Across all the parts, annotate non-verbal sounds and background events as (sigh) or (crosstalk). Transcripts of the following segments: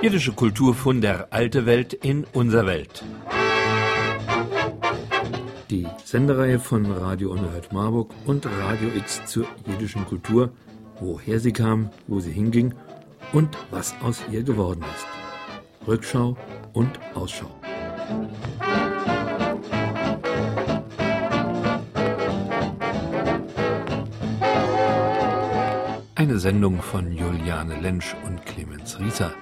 Jiddische Kultur von der alte Welt in unser Welt. Die Sendereihe von Radio Unerhört Marburg und Radio X zur jiddischen Kultur, woher sie kam, wo sie hinging und was aus ihr geworden ist. Rückschau und Ausschau. Eine Sendung von Juliane Lensch und Clemens Rieser.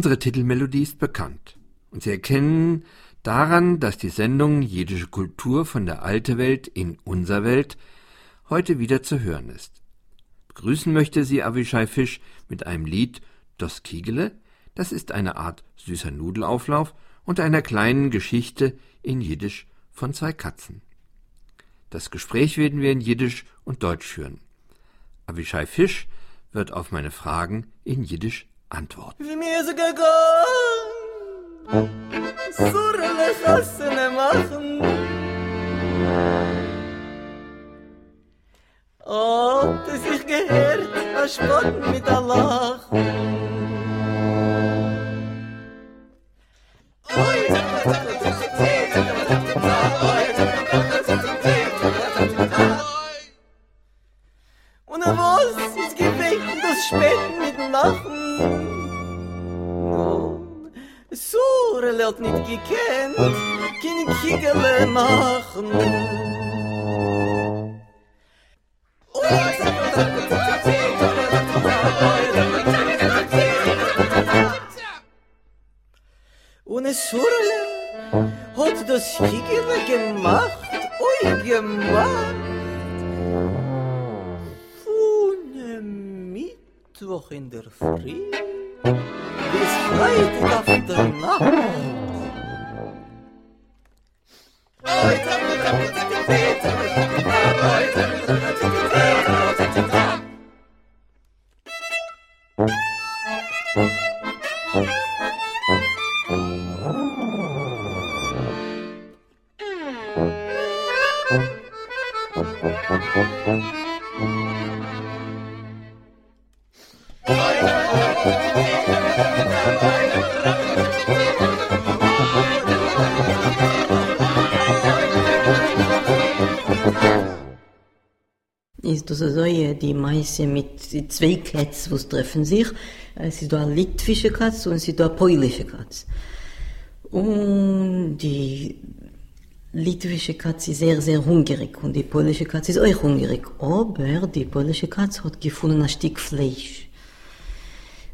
Unsere Titelmelodie ist bekannt und Sie erkennen daran, dass die Sendung Jiddische Kultur von der Alte Welt in unser Welt heute wieder zu hören ist. Begrüßen möchte sie Avishai Fisch mit einem Lied Das Kiegele, das ist eine Art süßer Nudelauflauf und einer kleinen Geschichte in Jiddisch von zwei Katzen. Das Gespräch werden wir in Jiddisch und Deutsch führen. Avishai Fisch wird auf meine Fragen in Jiddisch antworten. Wie mir so gegangen, Surle Chassene machen. Oh, das ich gehört, a Spotten mit a Lachen. Sur lelt nit gekent, kin kigele machn. Un es surle hot das kigele gemacht, oi gemacht. Mittwoch in der Früh. Bis Freitag auf der Nacht. ist das Meise mit zwei Kätzen, die treffen sich. Es ist eine litwische Katze und es ist da eine polnische Katze. Und die litwische Katze ist sehr, sehr hungrig und die polnische Katze ist auch hungrig. Aber die polnische Katze hat gefunden ein Stück Fleisch.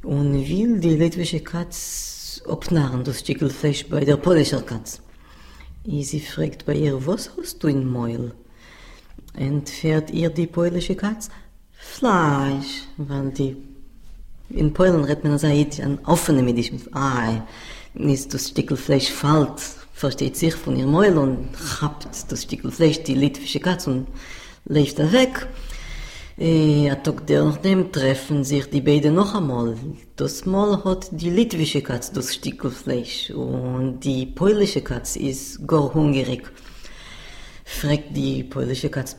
Und will die litwische Katze abnahren, das Stück Fleisch bei der polnischen Katze. Und sie fragt bei ihr, was hast du im Mäuel? entfährt ihr die polnische Katz Fleisch, weil die in Polen redet man also ein offene Medisch mit Ei. ist das Stückel Fleisch fällt, versteht sich von ihr Mäul und habt das Stückel Fleisch, die litwische Katze und läuft er weg. Äh, ein Tag nachdem treffen sich die beiden noch einmal. Das Mal hat die litwische Katze das Stückel Fleisch und die polnische Katze ist gar hungrig. Fragt die polnische Katze,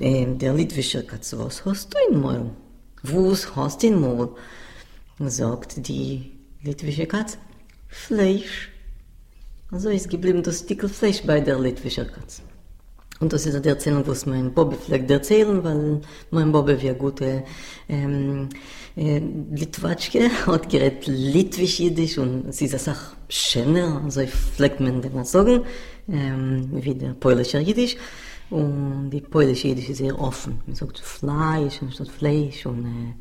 äh, der litwische Katze, was hast du in Maul? Was hast du in Maul? Sagt die litwische Katze, Fleisch. Also ist geblieben das Stückel Fleisch bei der litwischen Katze. Und das ist eine Erzählung, was mein Bobbe vielleicht erzählen, weil mein Bobbe wie ein guter ähm, äh, Litwatschke hat gerät litwisch-jiddisch und es ist Sache schöner, also vielleicht man das sagen, ähm, wie der polnische Jiddisch. Und die polnische Jiddisch ist sehr offen. Man sagt Fleisch anstatt Fleisch und äh,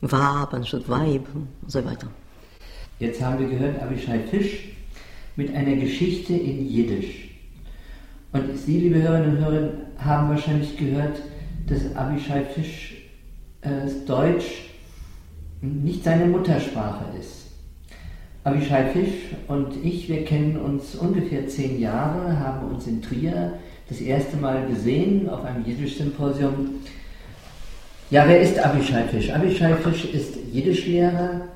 Wab anstatt Weib und so weiter. Jetzt haben wir gehört Abishai Fisch mit einer Geschichte in Jiddisch. Und Sie, liebe Hörerinnen und Hörer, haben wahrscheinlich gehört, dass Abishai Fisch äh, Deutsch nicht seine Muttersprache ist. Abishai Fisch und ich, wir kennen uns ungefähr zehn Jahre, haben uns in Trier das erste Mal gesehen auf einem Jiddisch-Symposium. Ja, wer ist Abishai Fisch? Abishai Fisch ist Jiddischlehrer,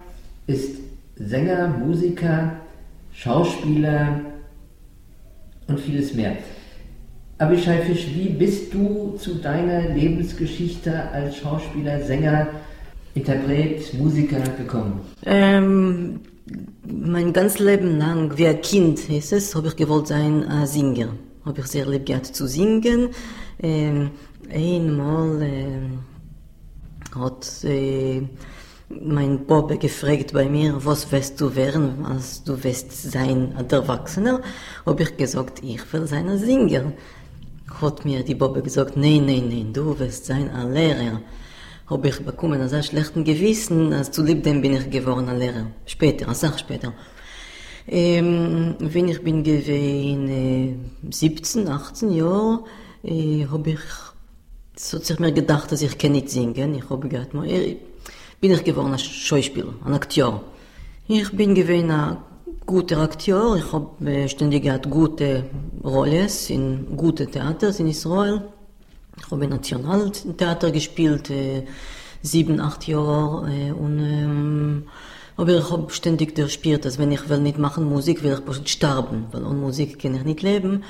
ist Sänger, Musiker, Schauspieler und vieles mehr. Abishai Fisch, wie bist du zu deiner Lebensgeschichte als Schauspieler, Sänger, Interpret, Musiker gekommen? Ähm, mein ganzes Leben lang, wie ein Kind ist es, habe ich gewollt sein ein Singer. Habe ich sehr lieb gehabt zu singen. Ähm, einmal ähm, hat äh, mein Bob gefragt bei mir, was wirst du werden, als du wirst sein ein Erwachsener? Habe ich gesagt, ich will sein ein Singer hat mir die Bobbe gesagt, nein, nein, nein, du wirst sein ein Lehrer. Habe ich bekommen ein sehr schlechten Gewissen, als zu lieb dem bin ich geworden ein Lehrer. Später, eine Sache später. Ähm, wenn ich bin gewesen, äh, 17, 18 Jahre, äh, habe ich, so sich mir gedacht, dass ich kann nicht singen. Ich habe gedacht, äh, bin ich geworden ein Schauspieler, ein Akteur. Ich bin gewesen ein guter Akteur. Ich habe äh, ständig gehabt gute Rollen in gute Theater in Israel. Ich habe Nationaltheater gespielt, äh, sieben, acht Jahre. Äh, und, ähm, aber ich habe ständig gespielt, dass wenn ich will nicht machen Musik, will ich sterben, weil ohne Musik kann ich nicht leben.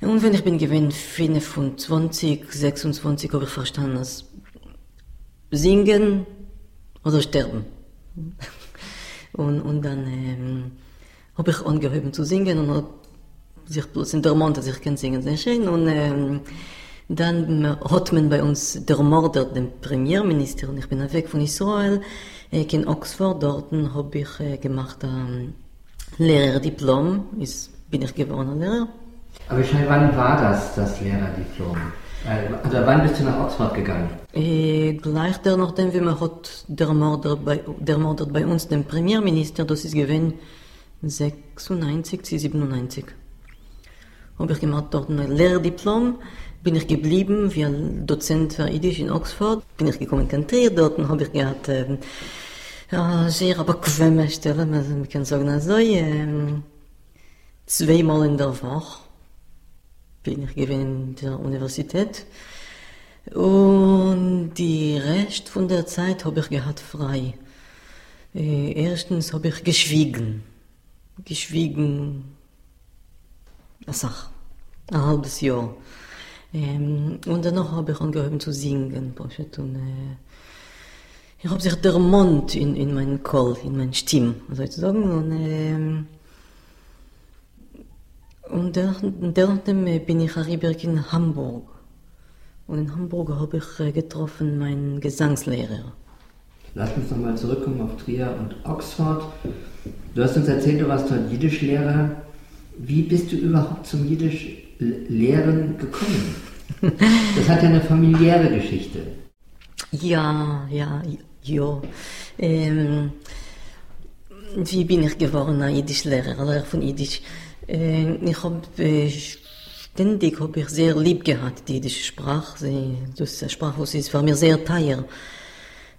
Und wenn ich bin gewesen 25, 26, habe ich verstanden, dass singen oder sterben. (laughs) und, und dann ähm, habe ich angehoben zu singen und hat sich bloß in der Mond, dass ich kann singen sehr schön. Und ähm, dann hat man bei uns der Mörder, den Premierminister, und ich bin weg von Israel, äh, in Oxford, dort habe ich äh, gemacht ein ähm, Lehrerdiplom, ist, bin ich geworden Lehrer. Aber ich meine, wann war das, das Lehrerdiplom? Also wann bist du nach Oxford gegangen? Äh, gleich der, nachdem wir hat der Mörder bei, der Mörder bei uns, den Premierminister, das ist gewesen 96 zu 97. Habe ich gemacht dort ein Lehrdiplom, bin ich geblieben wie Dozent für Jiddisch in Oxford, bin ich gekommen in Trier, dort habe ich gehabt äh, ja, sehr bequeme Stelle, man kann sagen, also, äh, zweimal in der Woche bin ich gewesen in der Universität und die Rest von der Zeit habe ich gehabt frei. Äh, erstens habe ich geschwiegen geschwiegen, Sache, ein halbes Jahr. Ähm, und danach habe ich angehoben zu singen. Äh, ich habe sich der Mond in, in meinen Kohl, in meine Stimme, sozusagen. Und, äh, und dann bin ich in Hamburg. Und in Hamburg habe ich äh, getroffen meinen Gesangslehrer. Lass uns nochmal zurückkommen auf Trier und Oxford. Du hast uns erzählt, du warst dort Jiddischlehrer. Wie bist du überhaupt zum Jiddischlehren gekommen? Das hat ja eine familiäre Geschichte. Ja, ja, ja. Ähm, wie bin ich geworden, ein Jiddischlehrer, Lehrer von Jiddisch? Äh, ich habe äh, ständig hab ich sehr lieb gehabt, die jiddische Sprache. Das ist eine Sprache, die ist für mich sehr teuer.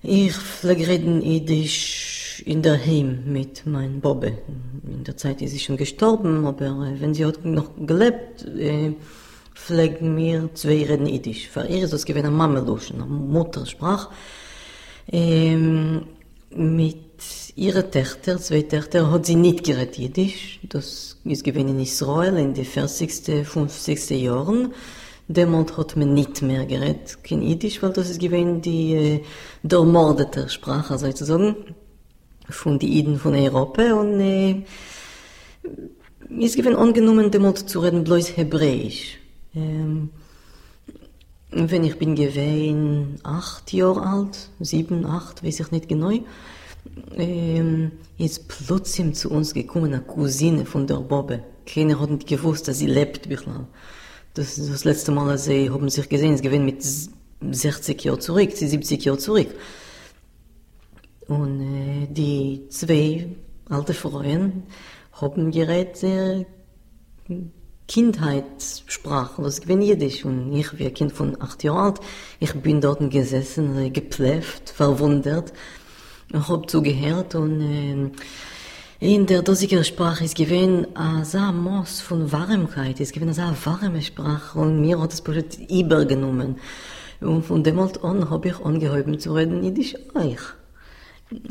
Ich pflege reden Jiddisch in der Heim mit meinem Bobbe. In der Zeit ist sie schon gestorben, aber wenn sie hat noch gelebt, äh, pflegen wir zwei reden Jiddisch. Für ihr ist das gewesen eine Mamelusch, eine Muttersprache. Ähm, mit ihrer Töchter, zwei Töchter, hat sie nicht geredet Jiddisch. Das ist gewesen in Israel in den 40., 50. Jahren. Demalt hat man nicht mehr geredet, kein Jiddisch, weil das ist gewesen die äh, der mordete Sprache sozusagen von den Iden von Europa und äh, ist gewesen angenommen, demalt zu reden bloß Hebräisch. Ähm, wenn ich bin gewesen acht Jahre alt, sieben, acht, weiß ich nicht genau, ähm, ist plötzlich zu uns gekommen eine Cousine von der Bobbe. Keiner hat nicht gewusst, dass sie lebt, Bichlal. Das ist das letzte Mal, als sie haben sich gesehen, es gewinnt mit 60 Jahren zurück, 70 Jahre zurück. Und äh, die zwei alte Frauen haben geredet äh, Kindheitssprache, das gewinnt Jiddisch. Und ich, wie ein Kind von acht Jahren alt, ich bin dort gesessen, äh, gepläfft, verwundert. Ich habe zugehört und äh, in der dosiger Sprache ist gewesen a sa Moss von Warmkeit, ist gewesen sa warme Sprache und mir hat es plötzlich übergenommen. Und von dem an habe ich angehoben zu reden Jiddisch euch.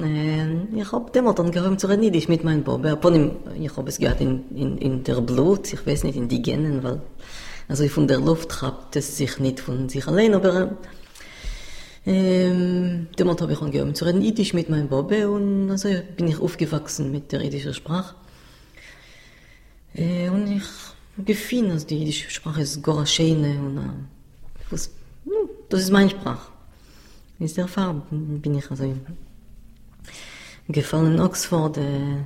Äh, ich habe dem angehoben zu reden Jiddisch mit meinem Bob. Ich habe es gehabt in, in, in der Blut, ich weiß nicht, in die Genen, weil also von der Luft habt es sich nicht von sich allein, aber ähm, damals habe ich angefangen zu reden Jiddisch mit meinem Bobbe und also bin ich aufgewachsen mit der jiddischen Sprache. Äh, und ich gefühle, dass die jiddische Sprache ist gar schön und äh, was, das ist meine Sprache. In der Farbe bin ich also gefallen in Oxford, äh,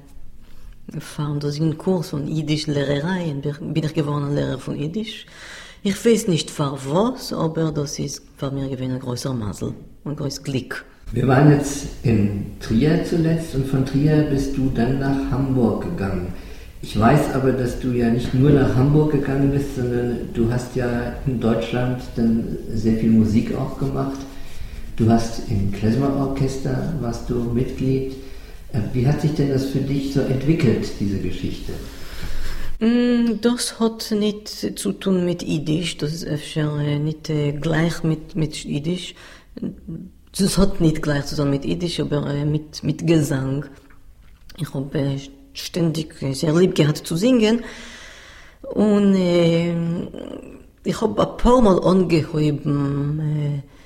gefahren durch einen Kurs von Jiddisch Lehrerei und bin ich geworden Lehrer von Jiddisch. Ich weiß nicht für was, aber das ist für mich ein größer Masel, ein größeres Glück. Wir waren jetzt in Trier zuletzt und von Trier bist du dann nach Hamburg gegangen. Ich weiß aber, dass du ja nicht nur nach Hamburg gegangen bist, sondern du hast ja in Deutschland dann sehr viel Musik auch gemacht. Du hast im Klezmer-Orchester, warst du Mitglied. Äh, wie hat sich denn das für dich so entwickelt, diese Geschichte? Mm, das hat nicht zu tun mit Jiddisch, das ist äh, nicht äh, gleich mit, mit Jiddisch. Das hat nicht gleich zu tun mit Jiddisch, aber äh, mit, mit Gesang. Ich habe ständig sehr lieb gehabt zu singen und äh, ich habe ein paar Mal angehoben, äh,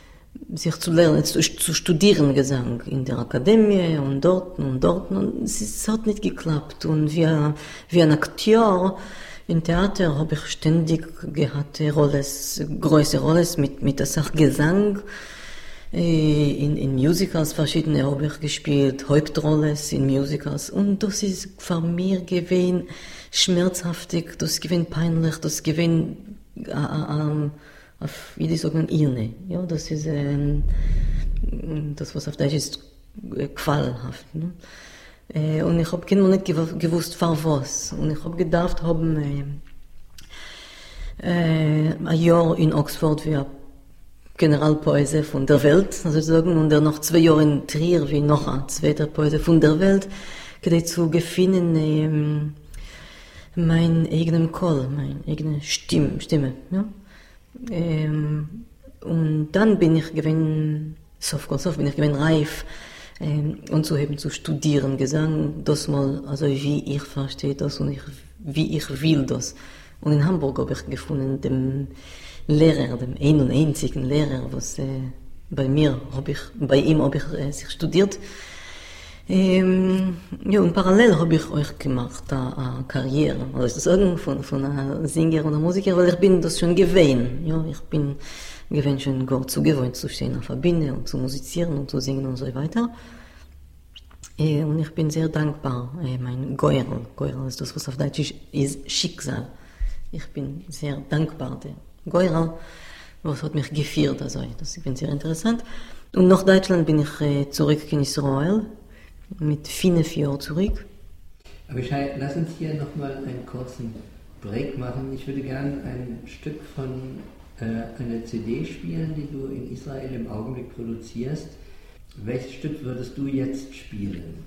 sich zu lernen, zu, zu studieren Gesang in der Akademie und dort und dort. Und es, es hat nicht geklappt. Und wie, wie ein Akteur im Theater habe ich ständig gehabt Rolles, große Rolles mit, mit der Sache Gesang. Äh, in, in Musicals verschiedene habe ich gespielt, Hauptrolles in Musicals. Und das ist für mich gewesen schmerzhaftig, das gewesen peinlich, das gewesen äh, äh, auf, wie die sagen, Irne. Ja, das ist ähm, das, was auf Deutsch ist, äh, qualhaft. Ne? Äh, und ich habe noch nicht gewusst, für was. Und ich habe gedacht, haben äh, ein Jahr in Oxford wie Generalpoese von der Welt, sozusagen, und dann noch zwei Jahre in Trier wie noch ein zweiter Poese von der Welt, zu gefunden, ähm, mein eigenen Call, meine eigene Stimme, Stimme, ja. Ähm, und dann bin ich gewinn, sof sof bin ich gewinn reif, ähm, und so eben zu studieren Gesang, das mal, also wie ich verstehe das und ich, wie ich will das. Und in Hamburg habe ich gefunden, dem Lehrer, dem ein und einzigen Lehrer, was äh, bei mir, habe ich, bei ihm habe ich äh, studiert, ähm, ja, und parallel habe ich euch gemacht, eine Karriere, also ist das sagen, von, von einer Singer einer Musiker, weil ich bin das schon gewöhnt. Ja, ich bin gewöhnt schon gar zu gewöhnt zu stehen auf der Bühne und zu musizieren und zu singen und so weiter. Äh, und ich bin sehr dankbar, äh, mein Geurl, Geurl ist das, was auf Deutsch ist, ist Schicksal. Ich bin sehr dankbar, der Geurl, was hat mich geführt, also das ist sehr interessant. Und nach Deutschland bin ich äh, zurück in Israel, mit fünf Jahren zurück. Aber Schei, lass uns hier nochmal einen kurzen Break machen. Ich würde gerne ein Stück von äh, einer CD spielen, die du in Israel im Augenblick produzierst. Welches Stück würdest du jetzt spielen?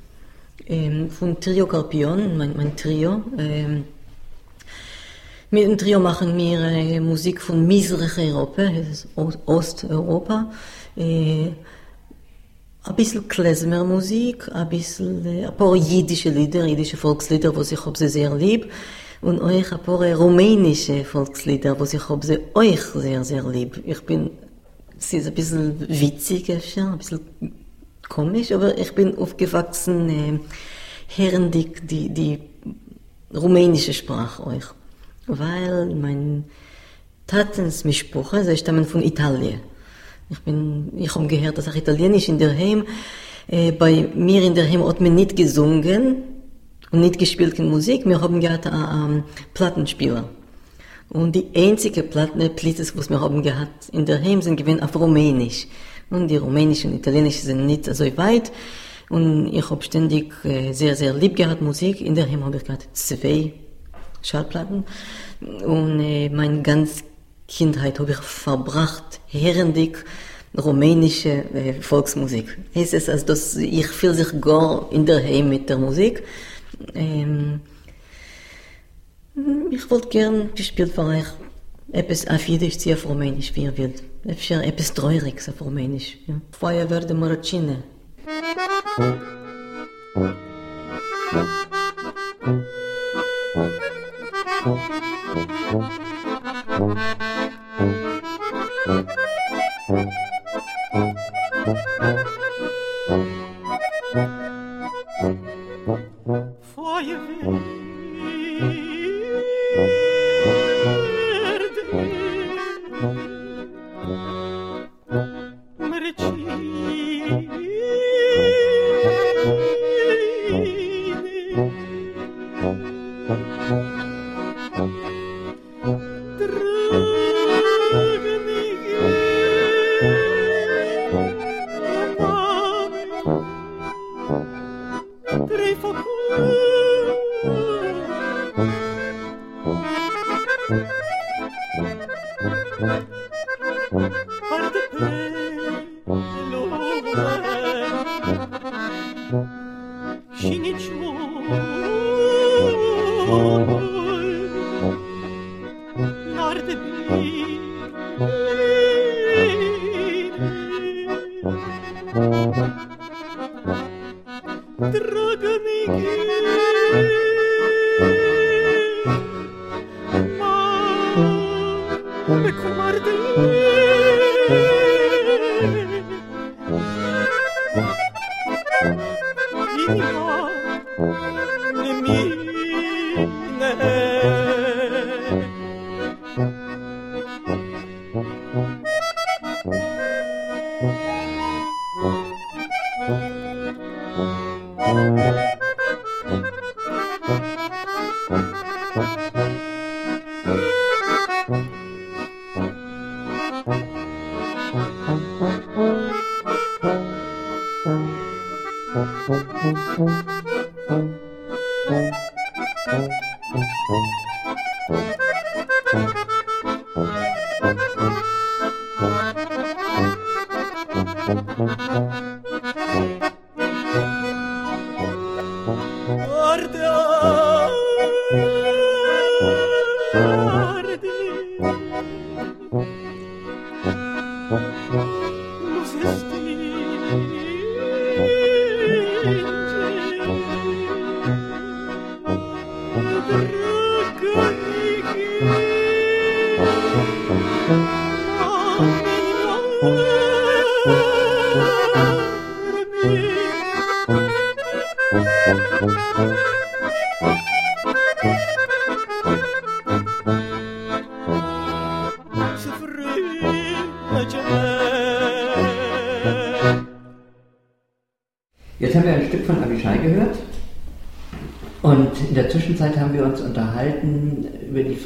ähm, von Trio Carpion, mein, mein Trio. Ähm, mit dem Trio machen wir äh, Musik von Misrach Europa, Osteuropa. Äh, ein bisschen Klezmermusik, ein bisschen, äh, ein paar jiddische Lieder, jiddische Volkslieder, was ich sie sehr lieb. Und euch ein paar rumänische Volkslieder, was ich sie euch sehr, sehr lieb. Ich bin, es ist ein bisschen witzig, ein bisschen komisch, aber ich bin aufgewachsen, äh, hören die, die, die rumänische Sprache euch. Weil mein Tatens Mischproche, sie stammen von Italien. Ich bin, ich habe gehört, dass auch Italienisch in der Heim, äh, bei mir in der Heim hat man nicht gesungen und nicht gespielt in Musik, wir haben gehabt einen äh, ähm, Plattenspieler. Und die einzige Platten, Plittes, was wir haben gehabt in der Heim, sind gewesen auf Rumänisch. Und die Rumänische und Italienische sind nicht so weit. Und ich habe ständig äh, sehr, sehr lieb gehabt Musik. In der Heim habe ich gehabt zwei Schallplatten. Und äh, meine ganze Kindheit habe ich verbracht, herrendig rumänische äh, Volksmusik. Es ist also, dass ich fühle sich gar in der Heim mit der Musik. Ähm, ich wollte gern gespielt für euch etwas auf Jiddisch, auf Rumänisch, wie ihr wollt. Etwas Trauriges auf Rumänisch. Ja. Feuerwehr de Maracine. Jetzt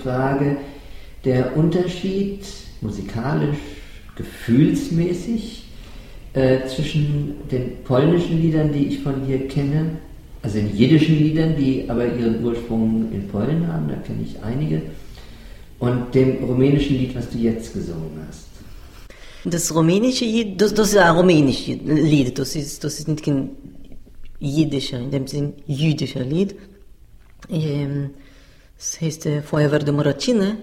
Frage der Unterschied musikalisch, gefühlsmäßig äh, zwischen den polnischen Liedern, die ich von hier kenne, also den jiddischen Liedern, die aber ihren Ursprung in Polen haben, da kenne ich einige, und dem rumänischen Lied, was du jetzt gesungen hast. Das rumänische Lied, das, das ist ein rumänisches Lied, das ist, das ist nicht kein jiddischer, in dem Sinn jüdischer Lied. Ähm, es heißt äh, Feuerwehr der Moracine.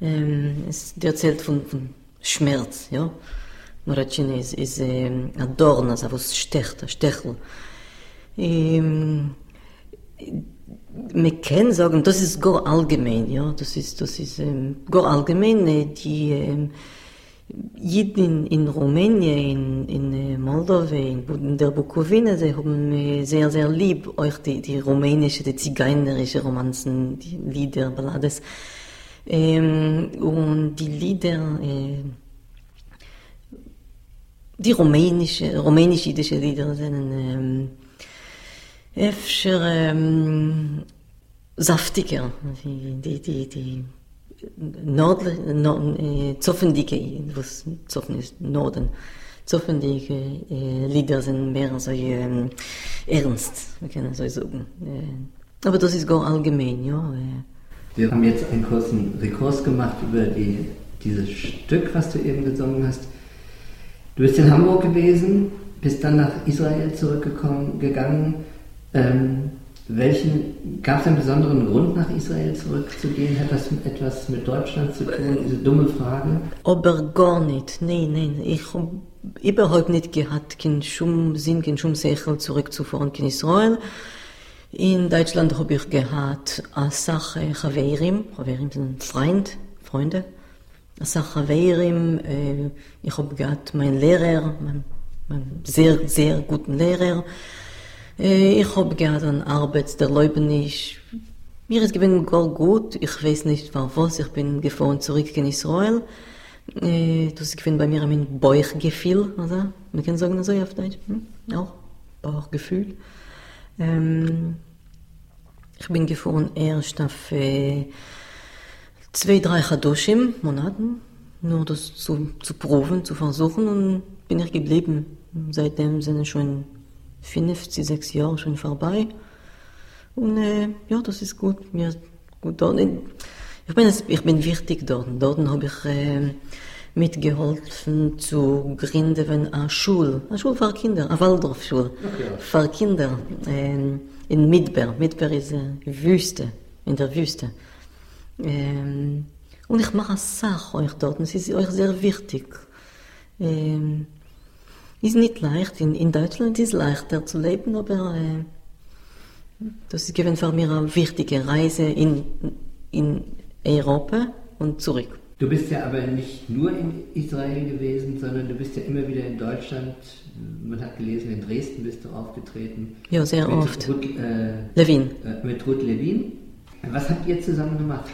Ähm, es erzählt von, von Schmerz, ja. Moracine ist, ist ähm, ein Dorn, also was stecht, ein Stechel. Ähm, man kann sagen, das ist gar allgemein, ja, das ist, das ist ähm, gar allgemein, äh, die ähm, Jeden in Rumänien, in, in äh, Moldau, in, der Bukowina, sie haben äh, sehr, sehr lieb euch die, die rumänische, die zigeunerische Romanzen, die Lieder, Ballades. Ähm, und die Lieder, äh, die rumänische, rumänisch-jüdische Lieder sind ähm, öfter ähm, saftiger, die, die, die, die nordle, nord, äh, zoffendige, was zoffen ist, Norden, zoffendige äh, Lieder sind mehr so ähm, ernst, wir können so sagen. Äh, aber das ist gar allgemein, ja. Äh. Wir haben jetzt einen kurzen Rekurs gemacht über die, dieses Stück, was du eben gesungen hast. Du bist in Hamburg gewesen, bist dann nach Israel zurückgekommen, gegangen. Ähm, welchen, gab es einen besonderen Grund, nach Israel zurückzugehen? Hat das etwas mit Deutschland zu tun, diese dumme Frage? Aber gar nicht, nein, nein. Ich habe überhaupt nicht gehabt, keinen Schum Sinn, keinen Schum Sechel zurückzufahren in Israel. In Deutschland habe ich gehabt eine Sache Chaverim, Chaverim sind Freund, Freunde. Eine Sache Chaverim, äh, ich habe gehabt meinen Lehrer, meinen, meinen sehr, sehr guten Lehrer, ich habe gerne Arbeit der Leibniz. Mir ist gewinn gar gut. Ich weiß nicht, was. Ich bin gefahren zurück in Israel. Äh, das ist bei mir ein Bauchgefühl, also. Man kann sagen so auf Deutsch. Hm? Auch Bauchgefühl. Ähm, ich bin gefahren erst auf äh, zwei, drei Chadoshim, Monaten, nur das zu, zu proben, zu versuchen und bin ich geblieben. Seitdem sind es schon 50, sechs Jahre schon vorbei. Und äh, ja, das ist gut. Mir gut dort. Ich bin, ich bin wichtig dort. Dort habe ich äh, mitgeholfen zu gründen eine Schule. Eine Schule für Kinder, eine Waldorfschule. Okay. Für Kinder äh, in Midber. Midber ist äh, Wüste, in der Wüste. Ähm, und ich mache eine Sache euch dort. Es ist euch sehr wichtig. Ähm, ist nicht leicht. In, in Deutschland ist es leichter zu leben, aber äh, das ist für mich eine wichtige Reise in, in Europa und zurück. Du bist ja aber nicht nur in Israel gewesen, sondern du bist ja immer wieder in Deutschland. Man hat gelesen, in Dresden bist du aufgetreten. Ja, sehr mit oft. Ruth, äh, Levin. Äh, mit Ruth Levin. Was habt ihr zusammen gemacht?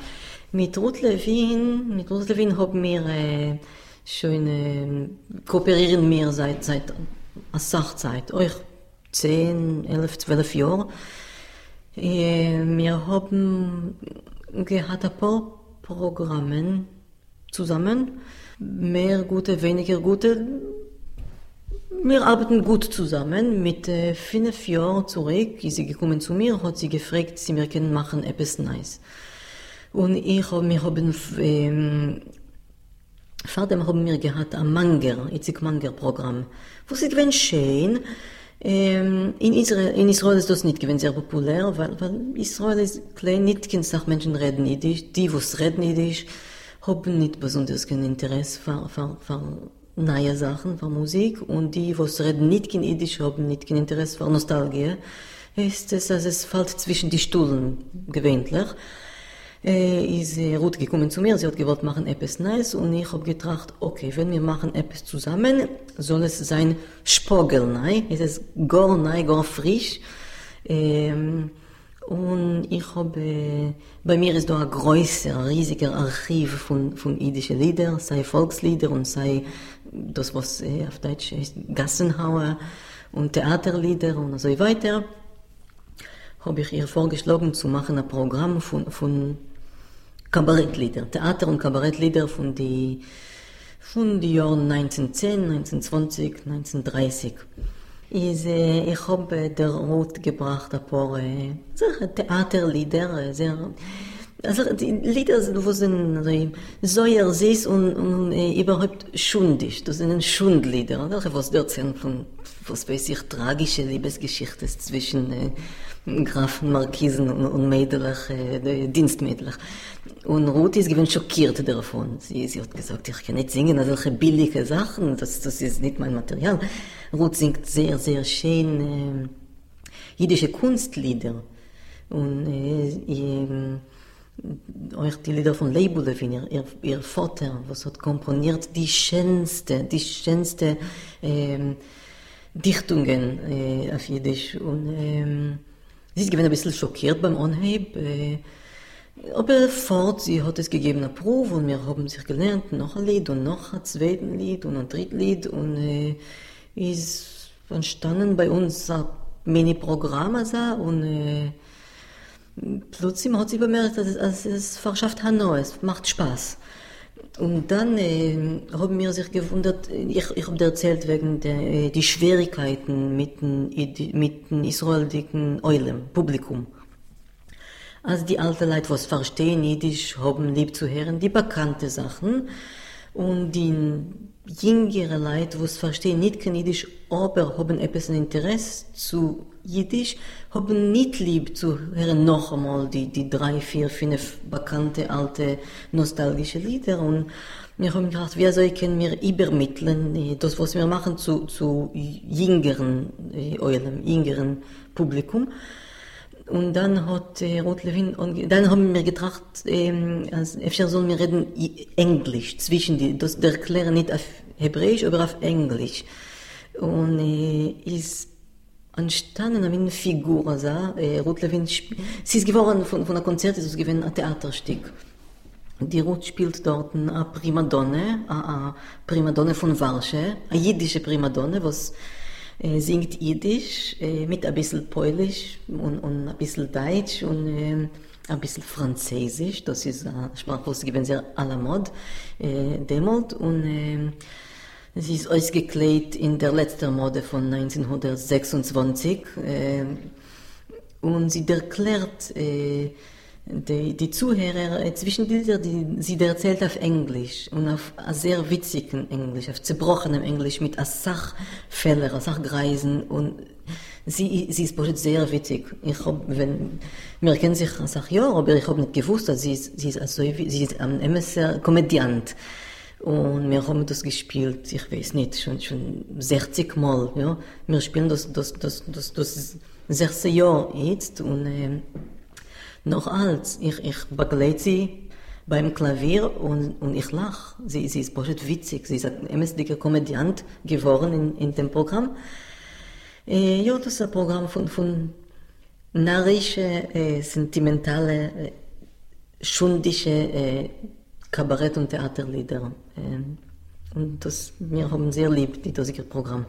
Mit Ruth Levin, mit Ruth Levin haben wir äh, schon äh, kooperieren wir seit, seit Sachzeit, euch 10, 11, 12 Jahre. Äh, wir haben gehabt ein paar Programme zusammen, mehr gute, weniger gute. Wir arbeiten gut zusammen. Mit äh, fünf Jahren zurück ist sie gekommen zu mir, hat sie gefragt, sie mir können machen etwas Nice. Und ich, wir haben ähm, vor dem haben wir gehabt ein Manger, Itzik Manger Programm. Was ist wenn schön? Ähm, in, Israel, in Israel ist das nicht gewesen sehr populär, weil, weil Israel ist klein, nicht kein Sach Menschen reden Jiddisch. Die, was reden Jiddisch, haben nicht besonders kein Interesse für, für, für neue Sachen, für Musik. Und die, was reden nicht kein Jiddisch, haben nicht kein Interesse für Nostalgie. Ist es, also es fällt zwischen die Stühlen gewöhnlich äh, ist äh, Ruth gekommen zu mir, sie hat gewollt machen etwas Neues und ich habe gedacht, okay, wenn wir machen etwas zusammen, soll es sein Spogelnei, es ist gar neu, gar frisch. Ähm, und ich habe, bei mir ist da ein größer, riesiger Archiv von, von jüdischen Liedern, sei Volkslieder und sei das, was äh, auf Deutsch heißt Gassenhauer und Theaterlieder und so weiter. Habe ich ihr vorgeschlagen zu machen ein Programm von, von Kabarettlieder, Theater- und Kabarettlieder von die die Jahren 1910, 1920, 1930. Ich, äh, ich habe der Rot gebracht ein paar äh, Theaterlieder, äh, sehr Also die Lieder sind, wo sind also, sehr süß und, und äh, überhaupt schundig. Das sind Schundlieder, welche was dort sind von, was weiß ich, tragische Liebesgeschichten zwischen äh, Grafen, Markisen und, und Mädelach, äh, Dienstmädelach. Und Ruth ist gewinn schockiert davon. Sie, sie hat gesagt, ich kann nicht singen solche billige Sachen, das, das ist nicht mein Material. Ruth singt sehr, sehr schön äh, jüdische Kunstlieder. Und äh, euch die Lieder von Leibulevin, ihr, ihr, ihr Vater, was hat komponiert die schönste, die schönste ähm, Dichtungen äh, auf Jiddisch. Und ähm, sie ist gewesen ein bisschen schockiert beim Anheb. Äh, aber fort, sie hat es gegeben eine Probe und wir haben sich gelernt, noch ein Lied und noch ein zweites Lied und ein drittes Lied und äh, ist entstanden bei uns ein Mini-Programm also, und äh, plötzlich hat sie bemerkt, dass es, dass es verschafft Hanoi, es macht Spaß. Und dann äh, haben wir sich gewundert, ich, ich habe erzählt wegen der äh, die Schwierigkeiten mit dem, mit dem israelischen Eulen, Publikum. Also die alte Leute, was verstehen Jiddisch, haben lieb zu hören, die bekannte Sachen. Und die jüngere Leute, was verstehen nicht kein Jiddisch, aber haben etwas Interesse zu Jiddisch, haben nicht lieb zu hören noch einmal die, die drei, vier, fünf bekannte alte nostalgische Lieder. Und wir haben gedacht, wie soll können wir übermitteln, äh, das, was wir machen, zu, zu jüngeren, äh, eurem jüngeren Publikum. Und dann hat äh, Ruth Levin, und dann haben wir gedacht, ähm, als öfter sollen reden Englisch zwischen die, das erklären nicht auf Hebräisch, aber auf Englisch. Und äh, ist entstanden eine Figur, also, äh, Ruth Levin, sie ist geworden von, von einem Konzert, ist es gewesen ein Theaterstück. Die Ruth spielt dort eine Primadonne, eine Primadonne von Warsche, eine jiddische Primadonne, was singt Jiddisch äh, mit ein bisschen Polisch und, und ein bisschen Deutsch und äh, ein bisschen Französisch. Das ist eine Sprache, was sie sehr à la mode äh, demalt und äh, sie ist ausgekleidet in der letzten Mode von 1926 äh, und sie erklärt äh, die, die Zuhörer äh, zwischen Bilder, die sie erzählt auf Englisch und auf sehr witzigen Englisch, auf zerbrochenem Englisch mit Sachfäller, Sachgreisen und sie, sie ist sehr witzig. Ich hab, wenn, wir kennen sich sag ja, aber ich habe nicht gewusst, dass sie ist, sie ist, also, sie ist ein MSR Komödiant. Und wir haben das gespielt, ich weiß nicht, schon, schon 60 Mal, ja. Wir spielen das, das, das, das, das, das 6. Jahr jetzt und, äh, noch als, ich, ich begleite sie beim Klavier und, und ich lache. Sie, sie ist echt witzig. Sie ist ein MSDiger Komödiant geworden in, in dem Programm. Äh, ja, das ist ein Programm von, von narrische, äh, sentimentale, äh, schundische äh, Kabarett- und Theaterlieder. Äh, und das, wir haben sehr lieb, das Programm.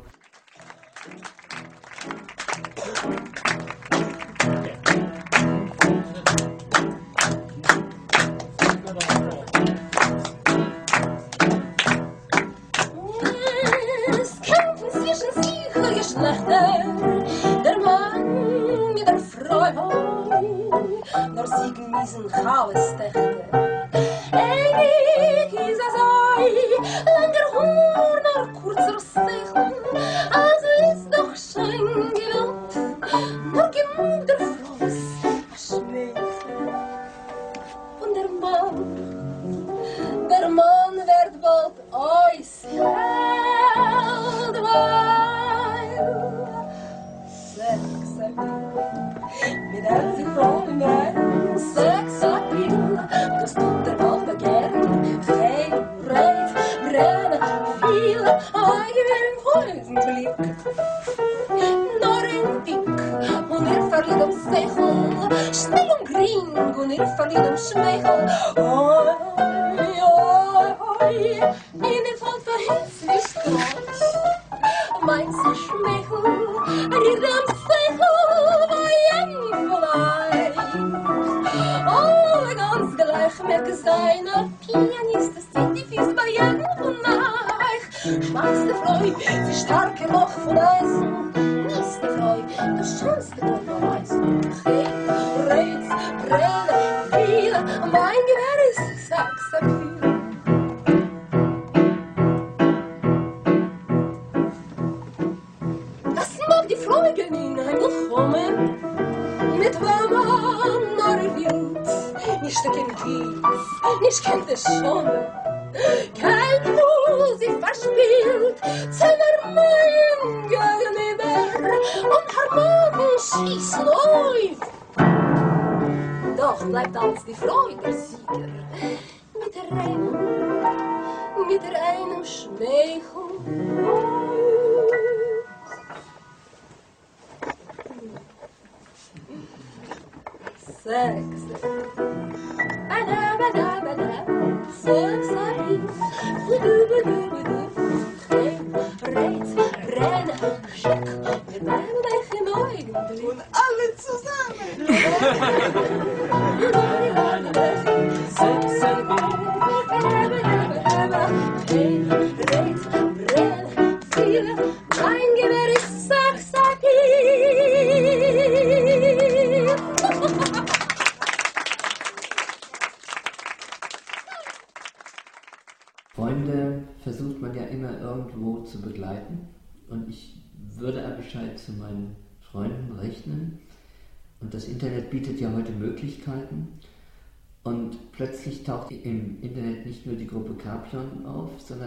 Morgen in Heimel kommen, mit warmem Norwind. Nicht der kein Tief, nicht kennt es schon. Kein Fuß ist verspielt, zähler mein Gegenüber, und harmonisch ist neu. Doch bleibt alles die Freude.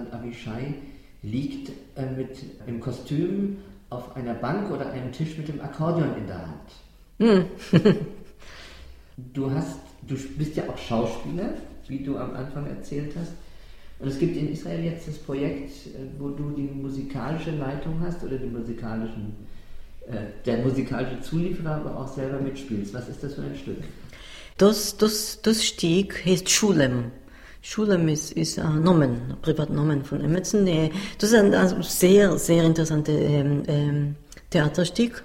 Auf, sondern Abishai liegt äh, mit im Kostüm auf einer Bank oder einem Tisch mit dem Akkordeon in der Hand. (laughs) Du hast, du bist ja auch Schauspieler, wie du am Anfang erzählt hast. Und es gibt in Israel jetzt das Projekt, äh, wo du die musikalische Leitung hast oder die musikalischen, äh, der musikalische Zulieferer, aber auch selber mitspielst. Was ist das für ein Stück? Das, das, das Stück heißt Schulem. Schulem ist, ist ein Nomen, ein Privatnomen von Emerson. Äh, Das ist ein, sehr, sehr interessantes ähm, ähm, Theaterstück.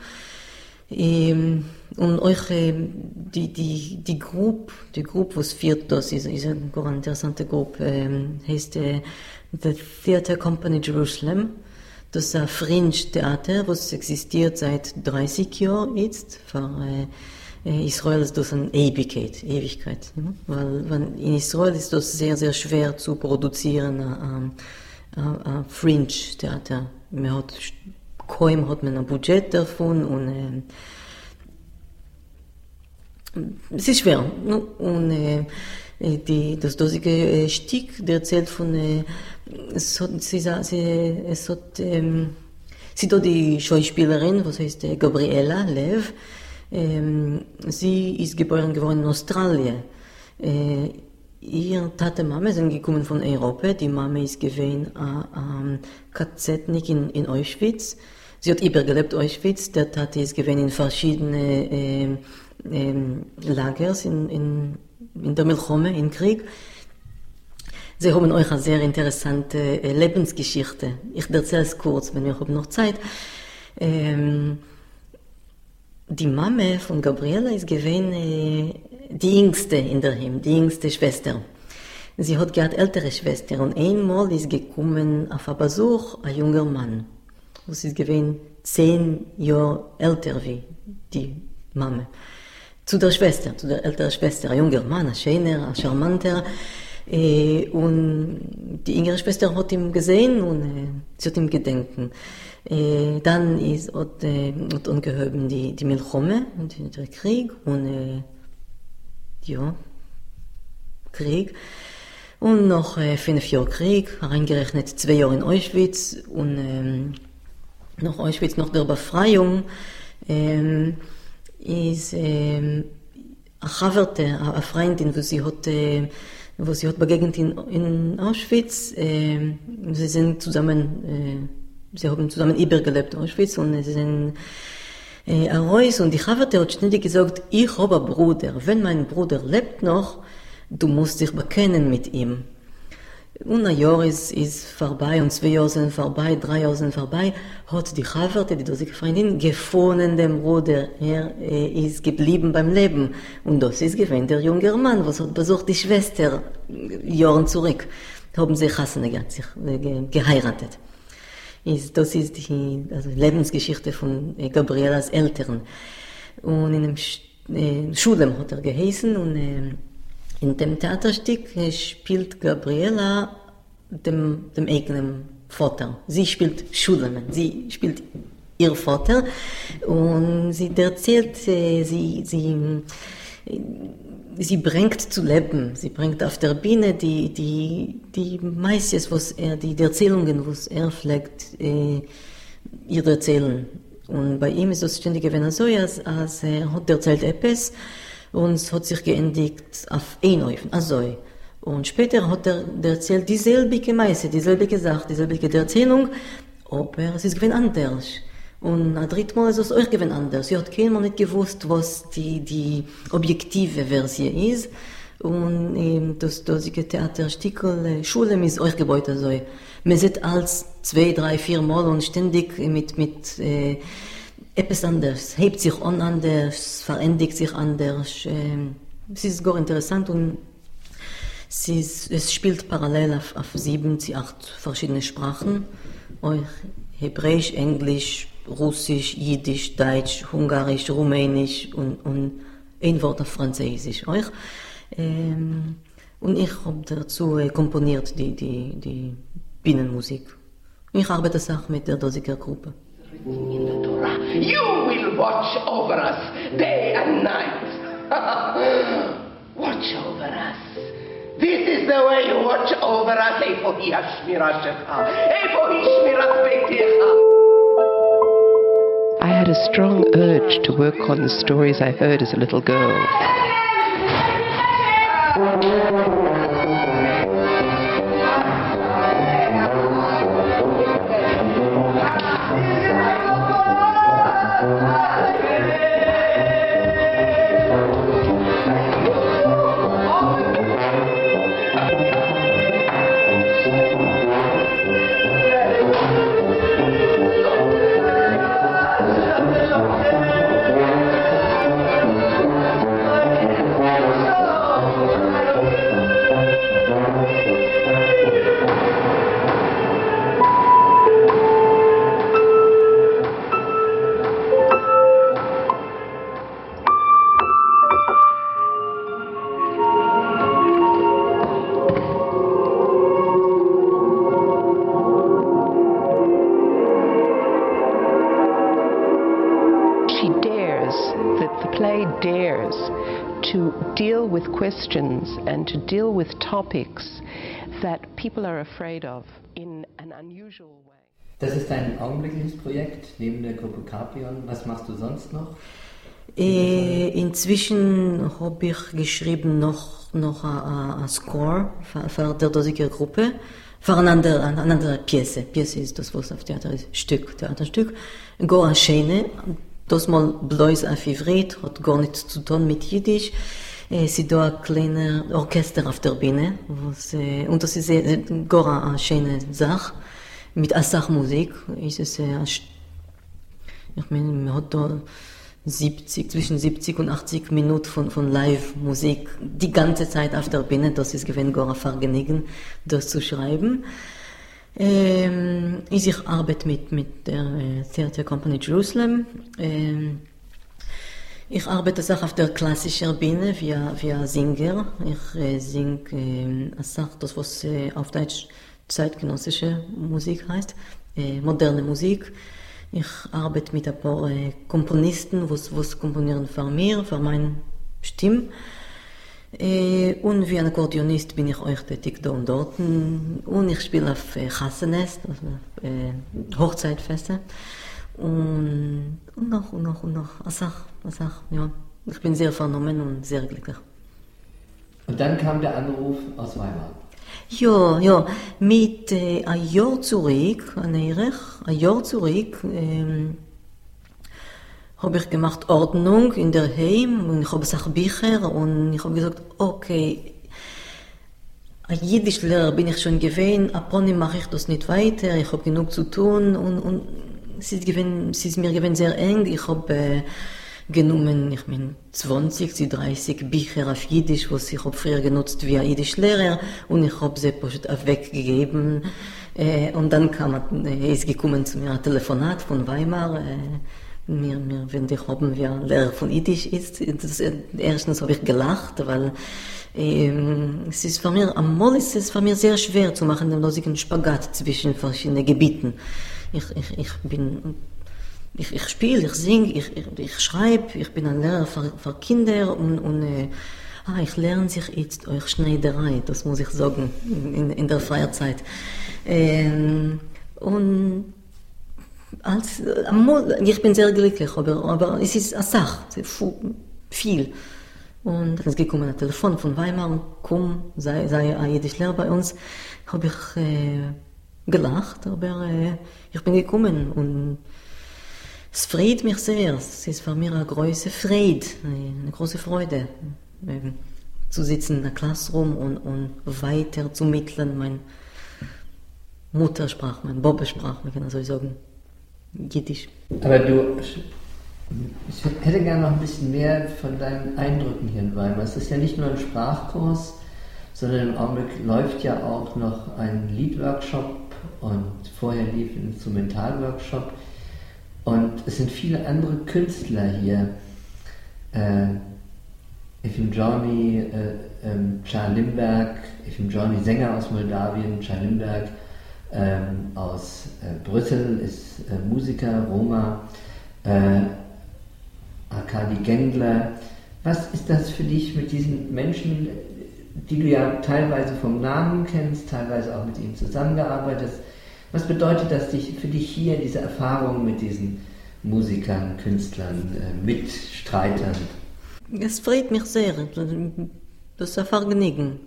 Ähm, und euch, die, die, die Gruppe, die Gruppe, was führt das, ist, ist eine ganz interessante Gruppe, heißt äh, The Theatre Company Jerusalem. Das ist ein Fringe-Theater, was existiert seit 30 Jahren jetzt. Für, äh, äh, Israel ist das eine Ewigkeit, Ewigkeit. Ja? Weil, in Israel ist das sehr, sehr schwer zu produzieren, ein, ein, ein Fringe-Theater. Man hat, kaum hat man ein Budget davon und äh, es ist schwer. ne? Und äh, die, das dosige äh, Stück, der erzählt von, äh, es hat, sie, sie, es hat, ähm, sie da die Schauspielerin, was heißt äh, Gabriela Lev, ähm, sie ist geboren geworden in Australien. Äh, ihr Tate Mama sind gekommen von Europa. Die Mama ist gewesen am KZ-Nik in, in Auschwitz. Sie hat übergelebt Auschwitz. Der Tate ist gewesen in verschiedene ähm, ähm, Lagers in, in, in der Milchome, im Krieg. Sie haben euch eine sehr interessante äh, Lebensgeschichte. Ich erzähle es kurz, wenn wir noch Zeit. Ähm, die Mama von Gabriela ist gewesen äh, die jüngste in der Heim, die jüngste Schwester. Sie hat gehabt ältere Schwester und einmal ist gekommen auf einen Besuch ein junger Mann. Das ist gewesen zehn Jahre älter wie die Mama. Zu der Schwester, zu der älteren Schwester, ein junger Mann, ein schöner, ein charmanter. Äh, und die jüngere Schwester hat ihn gesehen und äh, sie hat ihm gedenken. Äh, dann ist, hat, äh, hat angehoben die, die Milchome, und der Krieg und äh, ja, Krieg. Und nach äh, fünf Jahren Krieg, reingerechnet zwei Jahre in Auschwitz und ähm, nach Auschwitz, nach der Befreiung, ähm, ist ähm, eine Freundin, wo sie hat, äh, wo sie hat begegnet in, in Auschwitz. Äh, sie sind zusammen, äh, sie haben zusammen übergelebt in Auschwitz und sie sind äh, Arois und die Chaverte hat ständig gesagt, ich habe einen Bruder. Wenn mein Bruder lebt noch, du musst dich bekennen mit ihm. Und ein Jahr ist, ist vorbei und zwei Jahre sind vorbei, drei Jahre sind vorbei, hat die Chaverte, die dosige Freundin, gefunden den Bruder. Er äh, ist geblieben beim Leben. Und das ist gewesen der junge Mann, was hat besucht die Schwester Jahren zurück. Haben sie Chassene gehabt, sich äh, ge- geheiratet. Ist, das ist die also Lebensgeschichte von äh, Gabrielas Eltern. Und in dem Sch äh, Schulem hat er geheißen und äh, in dem Theaterstück äh, spielt Gabriela dem, dem eigenen Vater. Sie spielt Schulem, sie spielt ihr Vater. Und sie erzählt, äh, sie, sie, äh, sie bringt zu leben. Sie bringt auf der Biene die, die, die meistens, was er, die Erzählungen, was er pflegt, äh, ihr erzählen. Und bei ihm ist das ständig gewesen so, als, als er hat erzählt etwas und es hat sich geendigt auf ein Eufen, also. Und später hat er erzählt dieselbe Meise, dieselbe Sache, dieselbe Erzählung, aber es ist gewesen anders. Und ein drittes Mal ist es auch gewesen anders. Sie hat keiner nicht gewusst, was die, die objektive Version ist. Und ähm, das, das Theaterstückel, äh, Schule ist euch gebaut, also. Man sieht als zwei, drei, vier Mal und ständig mit, mit, äh, etwas anders, hebt sich an anders, verändert sich anders. Ähm, es ist gar interessant und ist, es spielt parallel auf, auf sieben, acht verschiedene Sprachen. Hebräisch, Englisch, Russisch, Jiddisch, Deutsch, Ungarisch, Rumänisch und, und ein Wort auf Französisch. Euch. Ähm, und ich habe dazu äh, komponiert die, die, die Binnenmusik. Ich arbeite auch mit der Dosiker Gruppe. in the Torah. You will watch over us day and night. (laughs) watch over us. This is the way you watch over us. איפה היא השמירה שלך? איפה היא שמירת ביתך? I had a strong urge to work on the stories I heard as a little girl. Dares to deal with questions and to deal with topics that people are afraid of in an unusual way. Das ist dein augenblickliches Projekt neben der Gruppe Capion. Was machst du sonst noch? Äh, inzwischen habe ich geschrieben noch, noch ein Score für, für der Dosiker Gruppe, für eine andere, eine andere Pièce. Pièce ist das, was auf Theater ist, Stück, Theaterstück. Gar eine das mal bloß auf Ivrit, hat gar nichts zu tun mit Jiddisch. Äh, Sie da ein kleines Orchester auf der Bühne, äh, und das ist äh, gar eine schöne Sache. Mit Asach-Musik ist es ein ich meine, man hat da 70, zwischen 70 und 80 Minuten von, von Live-Musik die ganze Zeit auf der Bühne. Das ist gewesen gar ein Vergnügen, das zu schreiben. Ähm, ich arbeite mit, mit der äh, Theater Company Jerusalem. Ähm, ich arbeite auch auf der klassischen Bühne wie ein Singer. Ich äh, singe äh, das, was äh, auf Deutsch zeitgenössische Musik heißt, äh, moderne Musik. Ich arbeite mit ein paar äh, Komponisten, was komponieren für mir, für meine Stimme. Äh, und wie ein Akkordeonist bin ich euch tätig da und dort. Und ich spiele auf äh, Chassanes, also äh, Hochzeitfeste. Und, und noch, und noch, und noch. Asach, Asach, ja. Ich bin sehr vernommen und sehr glücklich. Und dann kam der Anruf aus Weimar. Ja, ja, mit äh, ein Jahr zurück, an Erich, ein Jahr zurück, ähm, habe ich gemacht Ordnung in der Heim und ich habe Sach Bücher und ich habe gesagt, okay, ein Jiddischlehrer bin ich schon gewesen, wann mache ich das nicht weiter, ich habe genug zu tun und, und es, ist gewesen, es ist mir gewesen sehr eng, ich habe äh, genommen, ich meine, 20, sie 30 Bücher auf Jiddisch, was ich habe früher genutzt wie ein Jiddischlehrer und ich habe sie weggegeben. Äh, und dann kam, äh, ist gekommen zu mir ein Telefonat von Weimar, äh, mir, mir, wenn die haben, wer Lehrer von Jiddisch ist. Das, erstens habe ich gelacht, weil ähm, es ist für mir, einmal ist es für mich sehr schwer zu machen, den losigen Spagat zwischen verschiedenen Gebieten. Ich, ich, ich bin ich, ich spiele, ich singe, ich, ich, ich schreibe, ich bin ein Lehrer für, für Kinder und, und äh, ah, ich lerne sich jetzt euch Schneiderei, das muss ich sagen, in, in der Freizeit. Ähm, und als, ich bin sehr glücklich, aber, aber es ist eine Sache, viel. Und dann gekommen ein Telefon von Weimar, komm, sei, sei ein Jiddisch-Lehrer bei uns. Habe ich äh, gelacht, aber äh, ich bin gekommen und es freut mich sehr. Es ist für mich eine große Freude, eine große Freude, ähm, zu sitzen in der Classroom und, und weiter zu mitteln, mein Muttersprache, mein Bobbesprach, man kann so sagen, Jiddisch. Aber du, ich hätte gerne noch ein bisschen mehr von deinen Eindrücken hier in Weimar. Es ist ja nicht nur ein Sprachkurs, sondern im Augenblick läuft ja auch noch ein Liedworkshop und vorher lief ein Instrumentalworkshop. Und es sind viele andere Künstler hier. Äh, Efim Johnny, äh, ähm, Charles Limberg, Efim Johnny, Sänger aus Moldawien, Charles Limberg ähm, aus äh, Brüssel, ist äh, Musiker, Roma, äh, Arkadi Gendler. Was ist das für dich mit diesen Menschen, die du ja teilweise vom Namen kennst, teilweise auch mit ihnen zusammengearbeitet hast? Was bedeutet das für dich hier, diese Erfahrung mit diesen Musikern, Künstlern, äh, Mitstreitern? Es freut mich sehr. Das ist ein Vergnügen.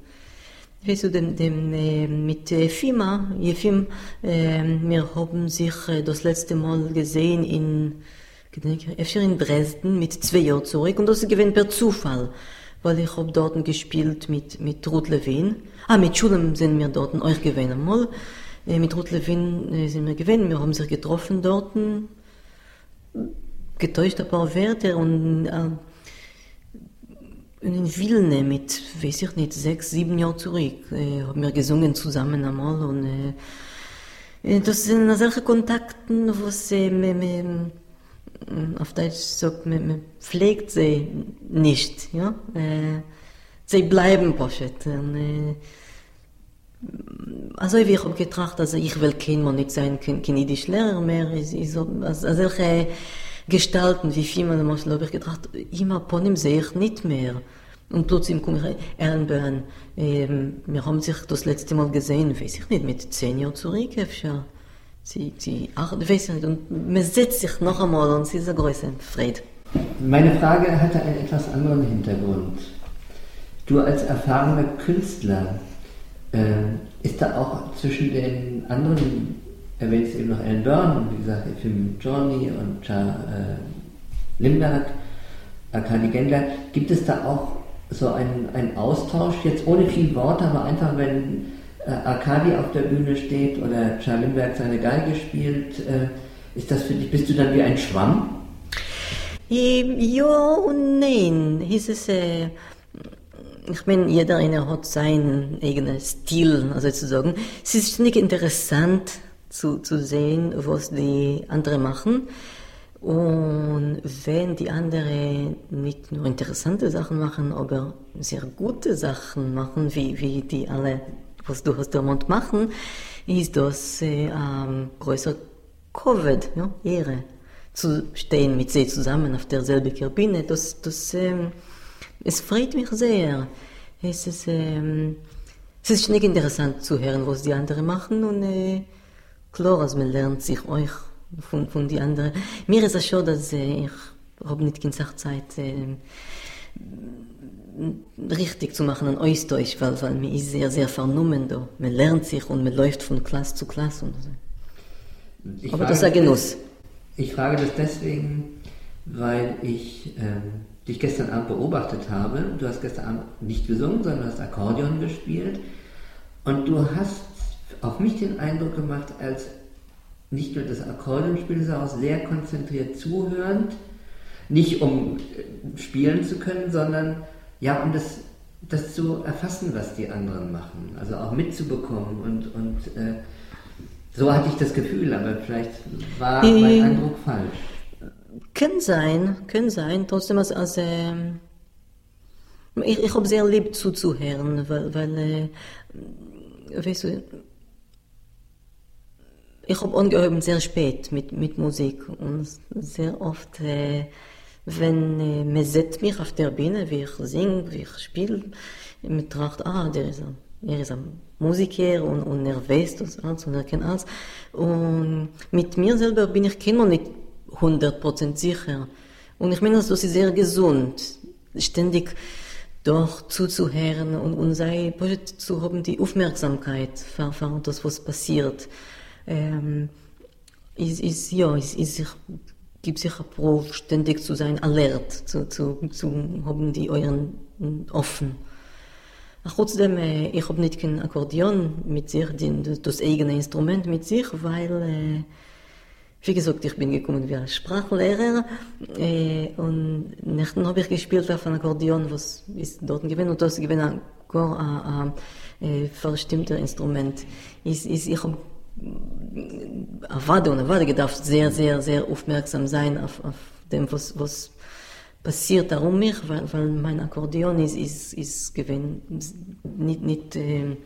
Weißt du, dem, dem, äh, mit äh, FIMA, Jefim, äh, wir haben sich äh, das letzte Mal gesehen in, öfter in Dresden mit zwei Jahren zurück und das gewinnt per Zufall, weil ich habe dort gespielt mit, mit Ruth Levin. Ah, mit Schulem sind wir dort euch gewesen einmal. Äh, mit Ruth Levin äh, sind wir gewesen, wir haben sich getroffen dort, getäuscht ein paar Werte und äh, in Wilne mit, weiß ich nicht, sechs, sieben Jahren zurück, äh, haben wir gesungen zusammen einmal und äh, äh das sind solche Kontakte, wo sie, äh, auf Deutsch sagt man, man pflegt sie nicht, ja, äh, sie bleiben poschet. Und, äh, also ich habe getracht, also ich will kein Mann nicht sein, kein, kein Lehrer mehr, ich, ich so, also solche Gestalten wie Fima, da habe ich gedacht, immer Ponym sehe ich nicht mehr. Und plötzlich komme ich, Ehrenböhren, ähm, wir haben sich das letzte Mal gesehen, weiß ich nicht, mit zehn Jahren zurück, schon. Sie, sie, ach, weiß ich nicht, und man setzt sich noch einmal und sie ist eine große Freude. Meine Frage hatte einen etwas anderen Hintergrund. Du als erfahrener Künstler, äh, ist da auch zwischen den anderen, erwähnt eben noch Alan Byrne und wie gesagt, Film Johnny und Cha, äh, Limberg, Arkadi Gendler, gibt es da auch so ein, ein Austausch, jetzt ohne viel Worte, aber einfach, wenn äh, Arkadi auf der Bühne steht oder Charles Limberg seine Geige spielt, äh, ist das für dich, bist du dann wie ein Schwamm? Ja und nein. Es ist, äh, ich meine, jeder einer hat seinen eigenen Stil, also zu. Es ist nicht interessant zu, zu sehen, was die anderen machen. Und wenn die anderen nicht nur interessante Sachen machen, aber sehr gute Sachen machen, wie, wie die alle, was du hast Mond machen, ist das äh, ähm, größer Covid, ja, Ehre, zu stehen mit sie zusammen auf derselben Kabine. Das, das, ähm, es freut mich sehr. Es ist, ähm, es ist nicht interessant zu hören, was die anderen machen und äh, klar, also man lernt sich euch von, von die anderen. Mir ist es schon, dass äh, ich habe nicht gesagt Zeit äh, richtig zu machen an Austausch, weil, weil mir ist sehr, sehr vernommen da. Man lernt sich und man läuft von Klasse zu Klasse und so. Aber das ist ein Genuss. Ich frage das deswegen, weil ich ähm, dich gestern Abend beobachtet habe. Du hast gestern Abend nicht gesungen, sondern du hast Akkordeon gespielt. Und du hast auf mich den Eindruck gemacht, als nicht nur das Akkordeonspiel, sondern auch sehr konzentriert zuhörend, nicht um äh, spielen zu können, sondern ja, um das, das zu erfassen, was die anderen machen, also auch mitzubekommen und, und äh, so hatte ich das Gefühl, aber vielleicht war mein ähm, Eindruck falsch. Kann sein, kann sein. Trotzdem, als, als äh, ich, ich habe sehr lieb zuzuhören, weil, weil äh, weißt du, Ich habe angehoben sehr spät mit, mit Musik und sehr oft, äh, wenn äh, man sieht mich auf der Bühne, wie ich singe, wie ich spiele, man tracht, ah, der ist ein, er ist ein Musiker und, und er weiß das alles und er kennt alles. Und mit mir selber bin ich immer nicht 100% sicher. Und ich meine, das ist sehr gesund, ständig doch zuzuhören und, und sei zu haben die Aufmerksamkeit für, für das, was passiert. Ähm, ist, ist, ja, ist, ist sich, gibt sich ein Prof, ständig zu sein, alert, zu, zu, zu haben die Euren offen. Trotzdem, äh, ich habe nicht kein Akkordeon mit sich, den, das eigene Instrument mit sich, weil äh, wie gesagt, ich bin gekommen wie ein Sprachlehrer äh, und nachdem habe ich gespielt auf einem Akkordeon, was ist dort gewesen und das gewesen ein, ein, ein äh, verstimmter Instrument. Ich, ich, ich habe Avade und Avade gedarf sehr, sehr, sehr aufmerksam sein auf, auf dem, was, was passiert darum mich, weil, weil mein Akkordeon ist, ist, ist gewesen, nicht, nicht äh,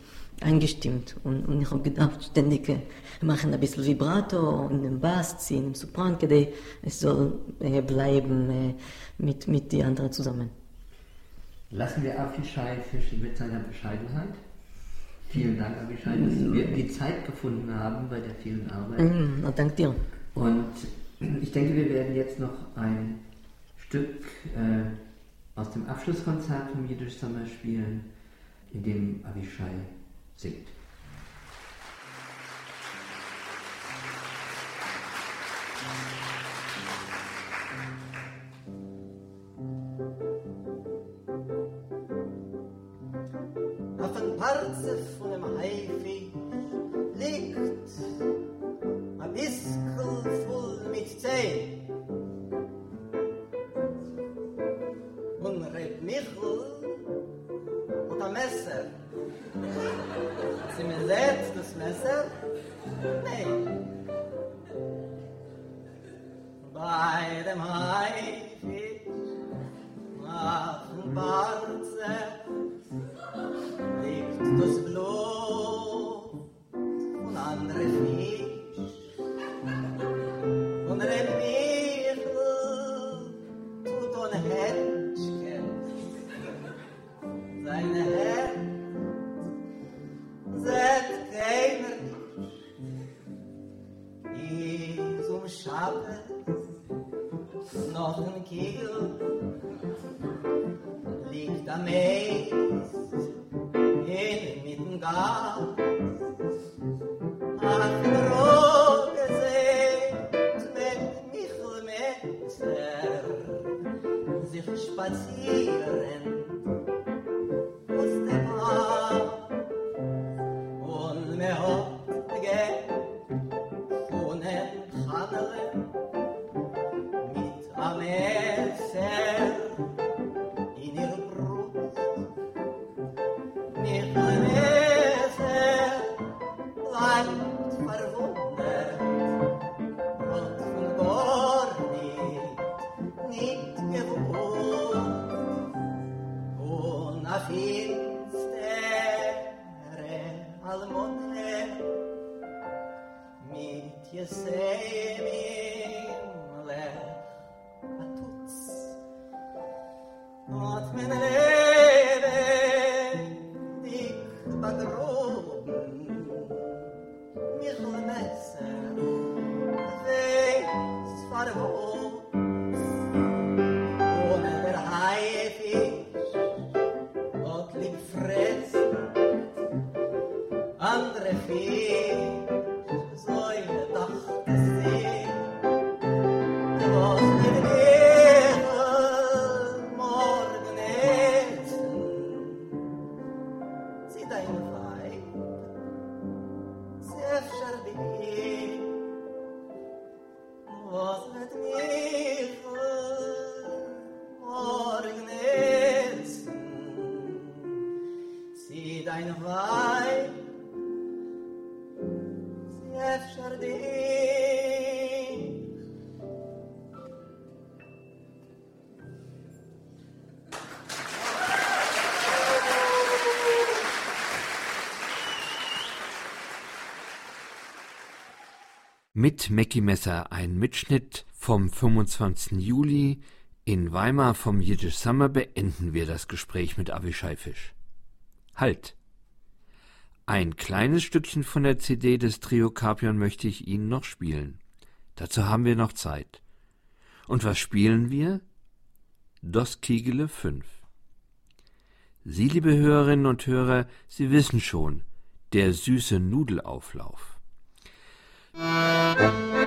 eingestimmt und, und ich habe gedacht, ständig äh, machen ein bisschen Vibrato und den Bass ziehen, im Sopran, es soll äh, bleiben äh, mit, mit den anderen zusammen. Lassen wir Afishai Fisch mit seiner Bescheidenheit. Vielen Dank, Abishai, dass wir die Zeit gefunden haben bei der vielen Arbeit. Mm, danke dir. Und ich denke, wir werden jetzt noch ein Stück äh, aus dem Abschlusskonzert vom Jiddisch Sommer spielen, in dem Avishai singt. Auf ein Parze von einem Haifi At min me. Mit Mackie Messer ein Mitschnitt vom 25. Juli in Weimar vom Yiddish Summer beenden wir das Gespräch mit Avishai Fisch. Halt! Ein kleines Stückchen von der CD des Trio Carpion möchte ich Ihnen noch spielen. Dazu haben wir noch Zeit. Und was spielen wir? Dos Kegele 5. Sie, liebe Hörerinnen und Hörer, Sie wissen schon, der süße Nudelauflauf. Música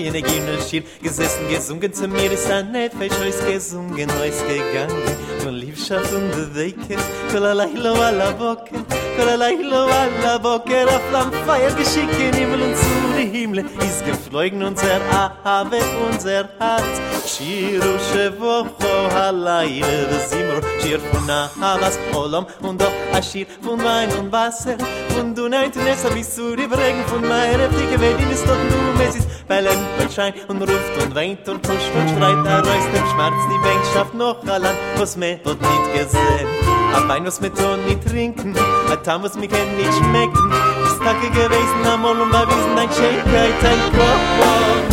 Augen getreien, er ging und schiel gesessen, gesungen zu mir, ist ein Nefesh, heus gesungen, heus gegangen, von Liebschaft und Bewegkeit, kol alailo ala boker, kol alailo ala boker, auf Lamm Feier geschicken, Himmel und zu die Himmel, ist geflogen unser Ahave, unser Herz, Shiru shevocho halayr de zimmer chir fun havas olam und do a shir fun mein un wasser. Un du neit nesa bisuri bregen fun meine dicke wedin ist doch du mesis Bellen und schein und ruft und weint und pusht und schreit, er reißt dem Schmerz die Bänkschaft noch allein, was mir wird nicht gesehen. Ein Wein, was mir tun, nicht trinken, ein Tam, was mir kann nicht schmecken, ist Tage gewesen, am Morgen bei Wiesen, ein Schäkeit, ein Kopf.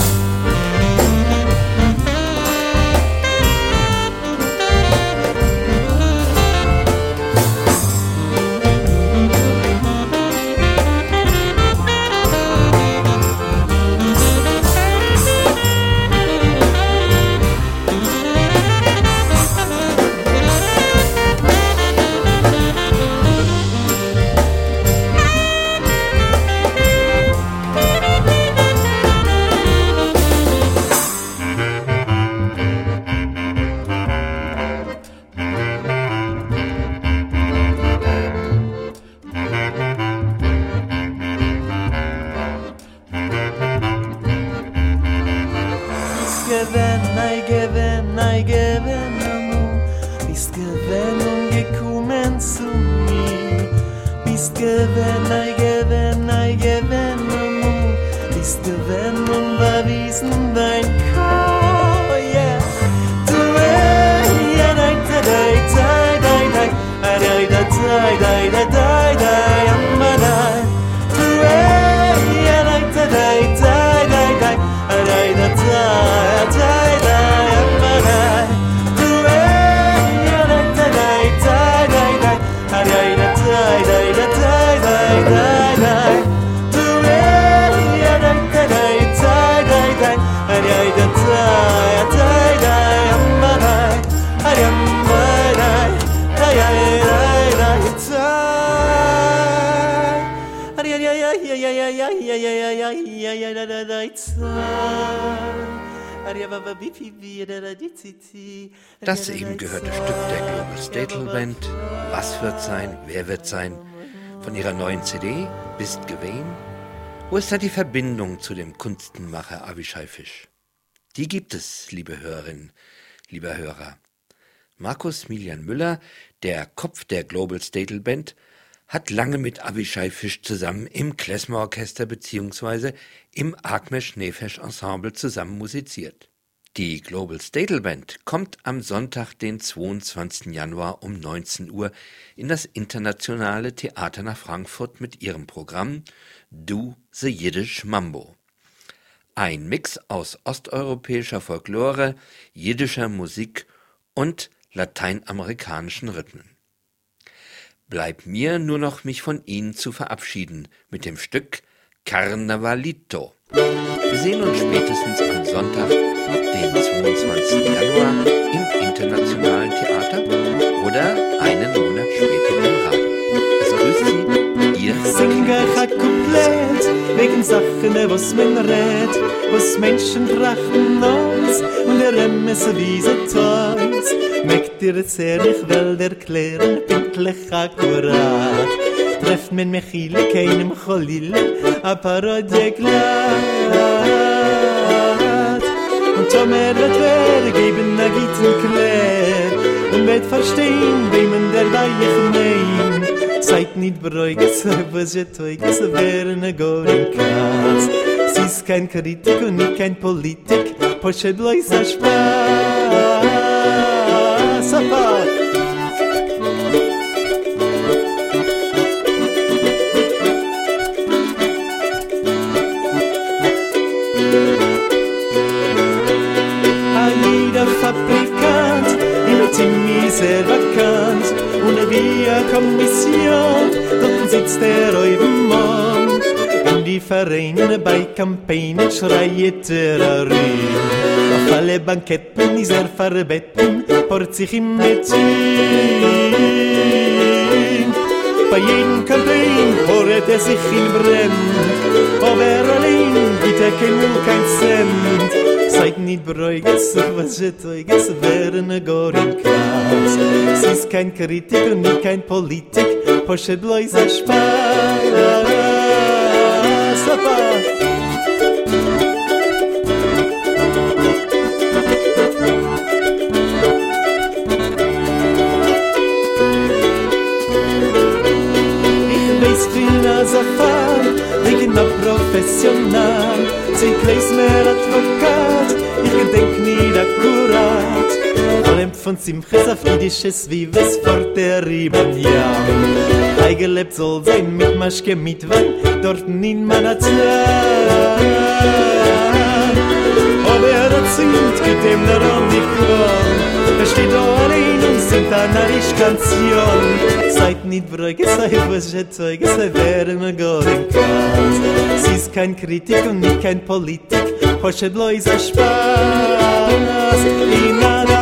Das eben gehörte Stück der Global Statel Band. Was wird sein? Wer wird sein? Von ihrer neuen CD Bist gewesen? Wo ist da die Verbindung zu dem Kunstenmacher Avishai Fisch? Die gibt es, liebe Hörerinnen, lieber Hörer. Markus Milian Müller, der Kopf der Global Statel Band, hat lange mit Avishai Fisch zusammen im Klezmer-Orchester bzw. im Agmesh Nefesh Ensemble zusammen musiziert. Die Global Statel Band kommt am Sonntag, den 22. Januar um 19 Uhr in das Internationale Theater nach Frankfurt mit ihrem Programm Do the Yiddish Mambo. Ein Mix aus osteuropäischer Folklore, jiddischer Musik und lateinamerikanischen Rhythmen. Bleibt mir nur noch mich von Ihnen zu verabschieden mit dem Stück Carnavalito. Wir sehen uns spätestens am Sonntag, den 22. Januar im Internationalen Theater oder einen Monat später im Radio. Es grüßt Sie, Ihr Sing euch ein Couplet wegen Sachen, was man rät, was Menschen trachten uns und der Remmes wie so teus. Ihr es her, ich will erklären, pinklich akkurat. Trefft men Mechile, keinem Cholile, a Parodie glatt. Und Tomer wird wer geben a gitten Klär und wird verstehen, wem man der Weich mein. Seid nicht beruhigt, (laughs) was ihr teugt, so wären a goren Katz. Sie ist kein Kritik und nicht kein Politik, Posche bloß a Spaß. Campaignen schreit er rein auf alle Banketten ist er verbetten port sich im Metzin bei jedem Campaign horet er sich in Brenn. Aber allein gibt er kein Null, kein Cent. Seid nicht beruhigt, so was ihr teugt, so wären a gorin Katz. Sie ist kein Kritik und nicht kein Politik, Posche bloß a Spaß. Professional. Sie kleis mehr Advokat, ich gedenk nie akkurat. Allem von Simches auf Jiddisches, wie was vor der Rieben, ja. Eingelebt soll sein mit Maschke, mit Wein, dort in meiner Zeit. Aber er erzählt, geht dem der um die Kron. Er steht da sind da na ich ganz hier. Seit nit brüge sei was ich zeig es sei wer immer gar in kaus sie ist kein kritik und nicht kein politik hoche bloß a spaß. In na